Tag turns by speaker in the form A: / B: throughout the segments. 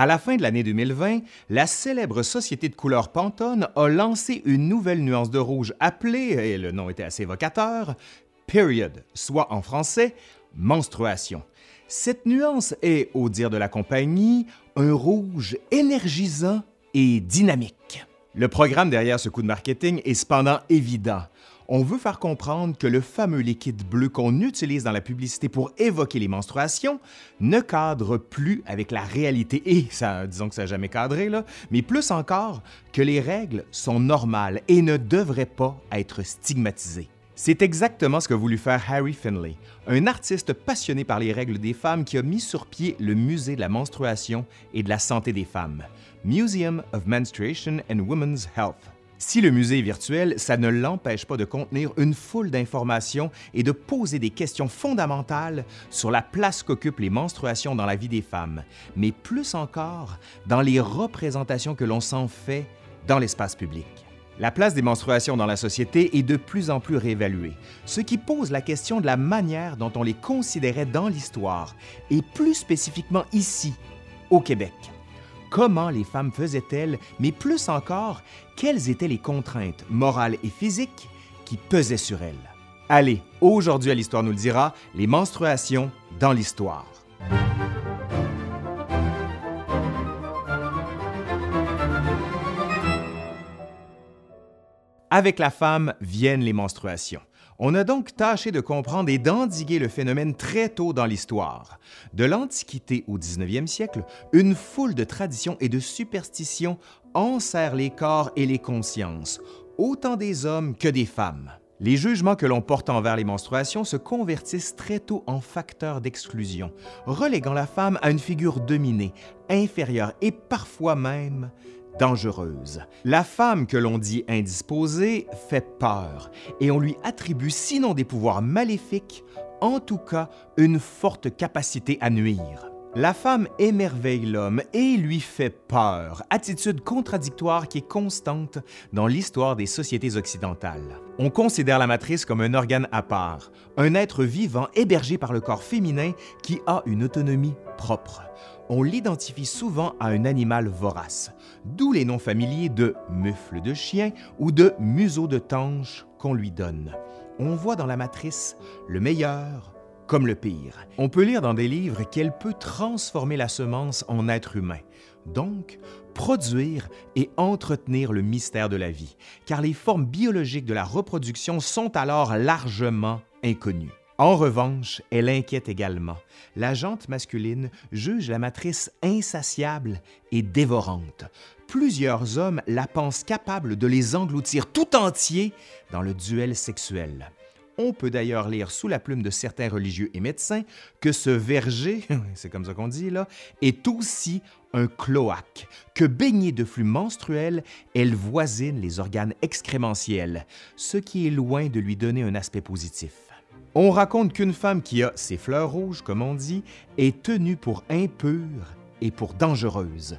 A: À la fin de l'année 2020, la célèbre société de couleur Pantone a lancé une nouvelle nuance de rouge appelée, et le nom était assez évocateur, period, soit en français menstruation. Cette nuance est, au dire de la compagnie, un rouge énergisant et dynamique. Le programme derrière ce coup de marketing est cependant évident. On veut faire comprendre que le fameux liquide bleu qu'on utilise dans la publicité pour évoquer les menstruations ne cadre plus avec la réalité et disons que ça n'a jamais cadré là, mais plus encore que les règles sont normales et ne devraient pas être stigmatisées. C'est exactement ce qu'a voulu faire Harry Finlay, un artiste passionné par les règles des femmes qui a mis sur pied le Musée de la menstruation et de la santé des femmes, Museum of Menstruation and Women's Health. Si le musée est virtuel, ça ne l'empêche pas de contenir une foule d'informations et de poser des questions fondamentales sur la place qu'occupent les menstruations dans la vie des femmes, mais plus encore dans les représentations que l'on s'en fait dans l'espace public. La place des menstruations dans la société est de plus en plus réévaluée, ce qui pose la question de la manière dont on les considérait dans l'histoire, et plus spécifiquement ici, au Québec. Comment les femmes faisaient-elles, mais plus encore, quelles étaient les contraintes morales et physiques qui pesaient sur elles? Allez, aujourd'hui à l'Histoire nous le dira, les menstruations dans l'histoire. Avec la femme viennent les menstruations. On a donc tâché de comprendre et d'endiguer le phénomène très tôt dans l'histoire. De l'Antiquité au 19e siècle, une foule de traditions et de superstitions enserrent les corps et les consciences, autant des hommes que des femmes. Les jugements que l'on porte envers les menstruations se convertissent très tôt en facteurs d'exclusion, reléguant la femme à une figure dominée, inférieure et parfois même dangereuse. La femme que l'on dit indisposée fait peur et on lui attribue sinon des pouvoirs maléfiques, en tout cas une forte capacité à nuire. La femme émerveille l'homme et lui fait peur, attitude contradictoire qui est constante dans l'histoire des sociétés occidentales. On considère la matrice comme un organe à part, un être vivant hébergé par le corps féminin qui a une autonomie propre on l'identifie souvent à un animal vorace, d'où les noms familiers de mufle de chien ou de museau de tanche qu'on lui donne. On voit dans la matrice le meilleur comme le pire. On peut lire dans des livres qu'elle peut transformer la semence en être humain, donc produire et entretenir le mystère de la vie, car les formes biologiques de la reproduction sont alors largement inconnues. En revanche, elle inquiète également. La jante masculine juge la matrice insatiable et dévorante. Plusieurs hommes la pensent capable de les engloutir tout entiers dans le duel sexuel. On peut d'ailleurs lire sous la plume de certains religieux et médecins que ce verger, c'est comme ça qu'on dit là, est aussi un cloaque, que baignée de flux menstruels, elle voisine les organes excrémentiels, ce qui est loin de lui donner un aspect positif. On raconte qu'une femme qui a ses fleurs rouges, comme on dit, est tenue pour impure et pour dangereuse.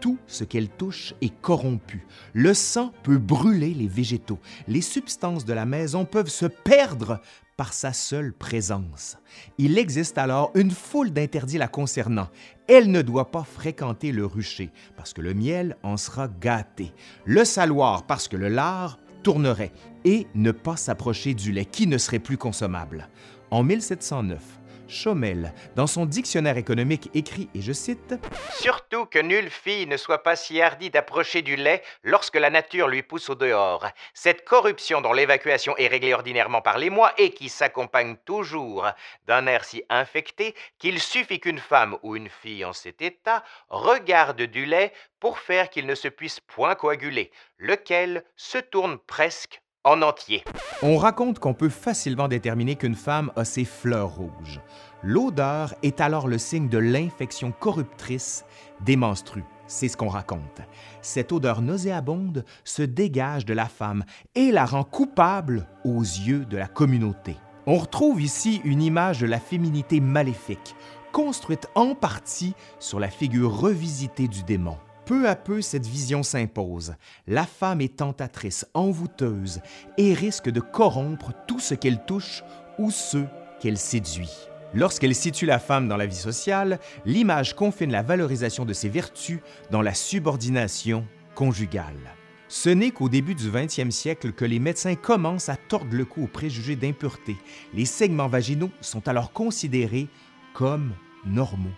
A: Tout ce qu'elle touche est corrompu. Le sang peut brûler les végétaux. Les substances de la maison peuvent se perdre par sa seule présence. Il existe alors une foule d'interdits la concernant. Elle ne doit pas fréquenter le rucher, parce que le miel en sera gâté. Le saloir, parce que le lard tournerait et ne pas s'approcher du lait qui ne serait plus consommable. En 1709, Chaumel, dans son dictionnaire économique, écrit, et je cite
B: Surtout que nulle fille ne soit pas si hardie d'approcher du lait lorsque la nature lui pousse au dehors. Cette corruption dont l'évacuation est réglée ordinairement par les mois et qui s'accompagne toujours d'un air si infecté qu'il suffit qu'une femme ou une fille en cet état regarde du lait pour faire qu'il ne se puisse point coaguler, lequel se tourne presque en entier.
A: On raconte qu'on peut facilement déterminer qu'une femme a ses fleurs rouges. L'odeur est alors le signe de l'infection corruptrice des menstrues. C'est ce qu'on raconte. Cette odeur nauséabonde se dégage de la femme et la rend coupable aux yeux de la communauté. On retrouve ici une image de la féminité maléfique, construite en partie sur la figure revisitée du démon. Peu à peu, cette vision s'impose. La femme est tentatrice, envoûteuse et risque de corrompre tout ce qu'elle touche ou ceux qu'elle séduit. Lorsqu'elle situe la femme dans la vie sociale, l'image confine la valorisation de ses vertus dans la subordination conjugale. Ce n'est qu'au début du 20e siècle que les médecins commencent à tordre le cou aux préjugés d'impureté. Les segments vaginaux sont alors considérés comme normaux,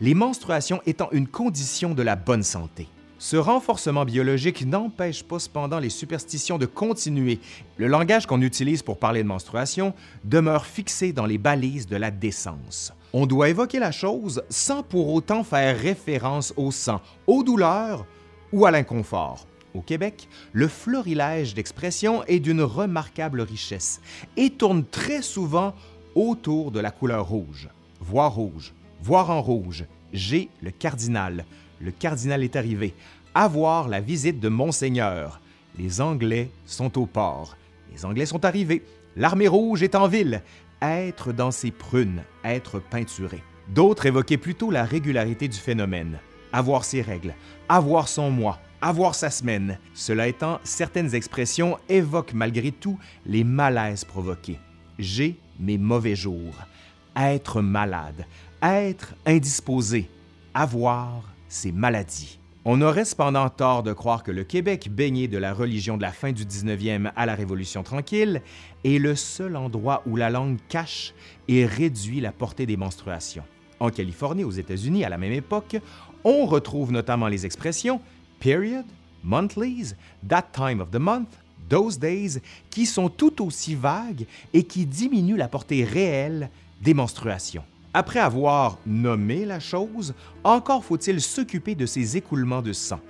A: les menstruations étant une condition de la bonne santé. Ce renforcement biologique n'empêche pas cependant les superstitions de continuer. Le langage qu'on utilise pour parler de menstruation demeure fixé dans les balises de la décence. On doit évoquer la chose sans pour autant faire référence au sang, aux douleurs ou à l'inconfort. Au Québec, le florilège d'expressions est d'une remarquable richesse et tourne très souvent autour de la couleur rouge. Voir rouge, voir en rouge, j'ai le cardinal, le cardinal est arrivé. Avoir la visite de Monseigneur. Les Anglais sont au port. Les Anglais sont arrivés. L'armée rouge est en ville. Être dans ses prunes, être peinturé. D'autres évoquaient plutôt la régularité du phénomène. Avoir ses règles, avoir son mois, avoir sa semaine. Cela étant, certaines expressions évoquent malgré tout les malaises provoqués. J'ai mes mauvais jours. Être malade, être indisposé, avoir ses maladies. On aurait cependant tort de croire que le Québec, baigné de la religion de la fin du 19e à la Révolution tranquille, est le seul endroit où la langue cache et réduit la portée des menstruations. En Californie, aux États-Unis, à la même époque, on retrouve notamment les expressions period, monthlies, that time of the month, those days, qui sont tout aussi vagues et qui diminuent la portée réelle des menstruations. Après avoir nommé la chose, encore faut-il s'occuper de ces écoulements de sang.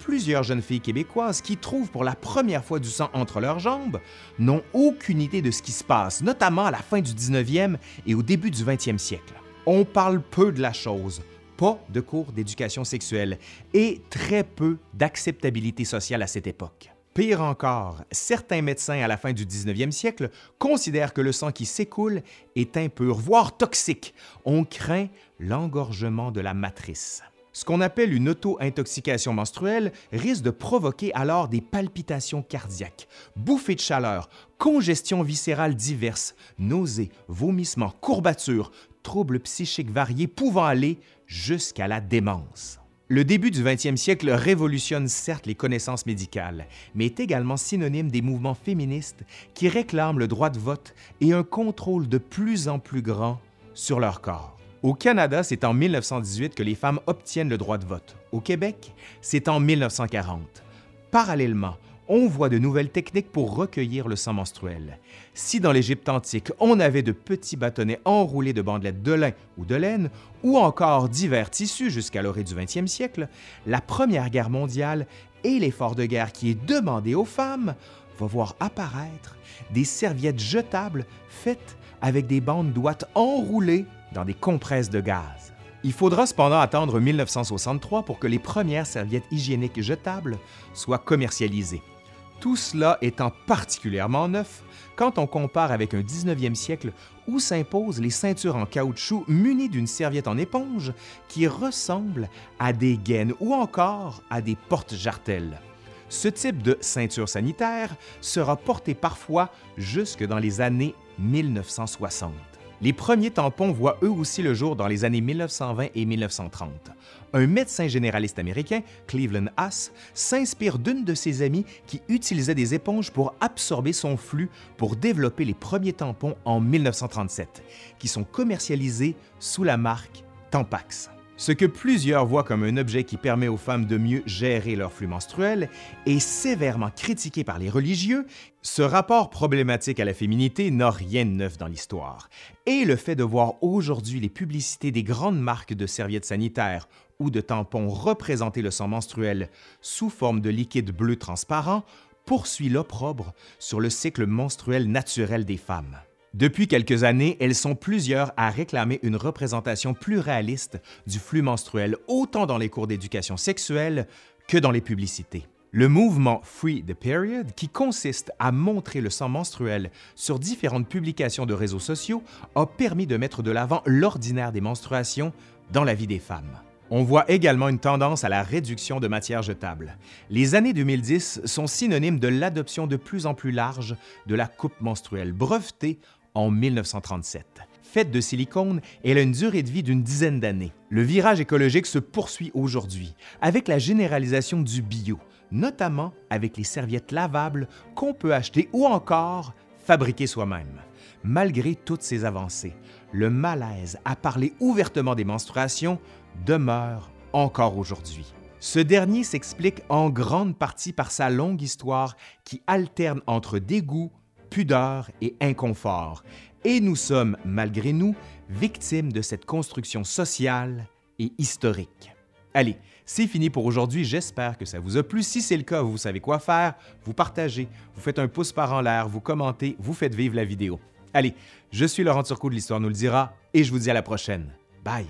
A: Plusieurs jeunes filles québécoises qui trouvent pour la première fois du sang entre leurs jambes n'ont aucune idée de ce qui se passe, notamment à la fin du 19e et au début du 20e siècle. On parle peu de la chose, pas de cours d'éducation sexuelle et très peu d'acceptabilité sociale à cette époque. Pire encore, certains médecins à la fin du 19e siècle considèrent que le sang qui s'écoule est impur, voire toxique. On craint l'engorgement de la matrice. Ce qu'on appelle une auto-intoxication menstruelle risque de provoquer alors des palpitations cardiaques, bouffées de chaleur, congestions viscérales diverses, nausées, vomissements, courbatures, troubles psychiques variés pouvant aller jusqu'à la démence. Le début du 20e siècle révolutionne certes les connaissances médicales, mais est également synonyme des mouvements féministes qui réclament le droit de vote et un contrôle de plus en plus grand sur leur corps. Au Canada, c'est en 1918 que les femmes obtiennent le droit de vote. Au Québec, c'est en 1940. Parallèlement, on voit de nouvelles techniques pour recueillir le sang menstruel. Si dans l'Égypte antique, on avait de petits bâtonnets enroulés de bandelettes de lin ou de laine, ou encore divers tissus jusqu'à l'orée du 20e siècle, la Première Guerre mondiale et l'effort de guerre qui est demandé aux femmes va voir apparaître des serviettes jetables faites avec des bandes d'ouate enroulées dans des compresses de gaz. Il faudra cependant attendre 1963 pour que les premières serviettes hygiéniques jetables soient commercialisées. Tout cela étant particulièrement neuf quand on compare avec un 19e siècle où s'imposent les ceintures en caoutchouc munies d'une serviette en éponge qui ressemble à des gaines ou encore à des portes-jartelles. Ce type de ceinture sanitaire sera porté parfois jusque dans les années 1960. Les premiers tampons voient eux aussi le jour dans les années 1920 et 1930. Un médecin généraliste américain, Cleveland Haas, s'inspire d'une de ses amies qui utilisait des éponges pour absorber son flux pour développer les premiers tampons en 1937, qui sont commercialisés sous la marque Tampax. Ce que plusieurs voient comme un objet qui permet aux femmes de mieux gérer leur flux menstruel est sévèrement critiqué par les religieux, ce rapport problématique à la féminité n'a rien de neuf dans l'histoire. Et le fait de voir aujourd'hui les publicités des grandes marques de serviettes sanitaires ou de tampons représenter le sang menstruel sous forme de liquide bleu transparent poursuit l'opprobre sur le cycle menstruel naturel des femmes. Depuis quelques années, elles sont plusieurs à réclamer une représentation plus réaliste du flux menstruel, autant dans les cours d'éducation sexuelle que dans les publicités. Le mouvement Free the Period, qui consiste à montrer le sang menstruel sur différentes publications de réseaux sociaux, a permis de mettre de l'avant l'ordinaire des menstruations dans la vie des femmes. On voit également une tendance à la réduction de matières jetables. Les années 2010 sont synonymes de l'adoption de plus en plus large de la coupe menstruelle brevetée en 1937. faite de silicone, elle a une durée de vie d'une dizaine d'années. Le virage écologique se poursuit aujourd'hui avec la généralisation du bio, notamment avec les serviettes lavables qu'on peut acheter ou encore fabriquer soi-même. Malgré toutes ces avancées, le malaise à parler ouvertement des menstruations demeure encore aujourd'hui. Ce dernier s'explique en grande partie par sa longue histoire qui alterne entre dégoût, pudeur et inconfort, et nous sommes, malgré nous, victimes de cette construction sociale et historique. Allez, c'est fini pour aujourd'hui. J'espère que ça vous a plu. Si c'est le cas, vous savez quoi faire. Vous partagez, vous faites un pouce par en l'air, vous commentez, vous faites vivre la vidéo. Allez, je suis Laurent Turcot de l'Histoire nous le dira et je vous dis à la prochaine. Bye!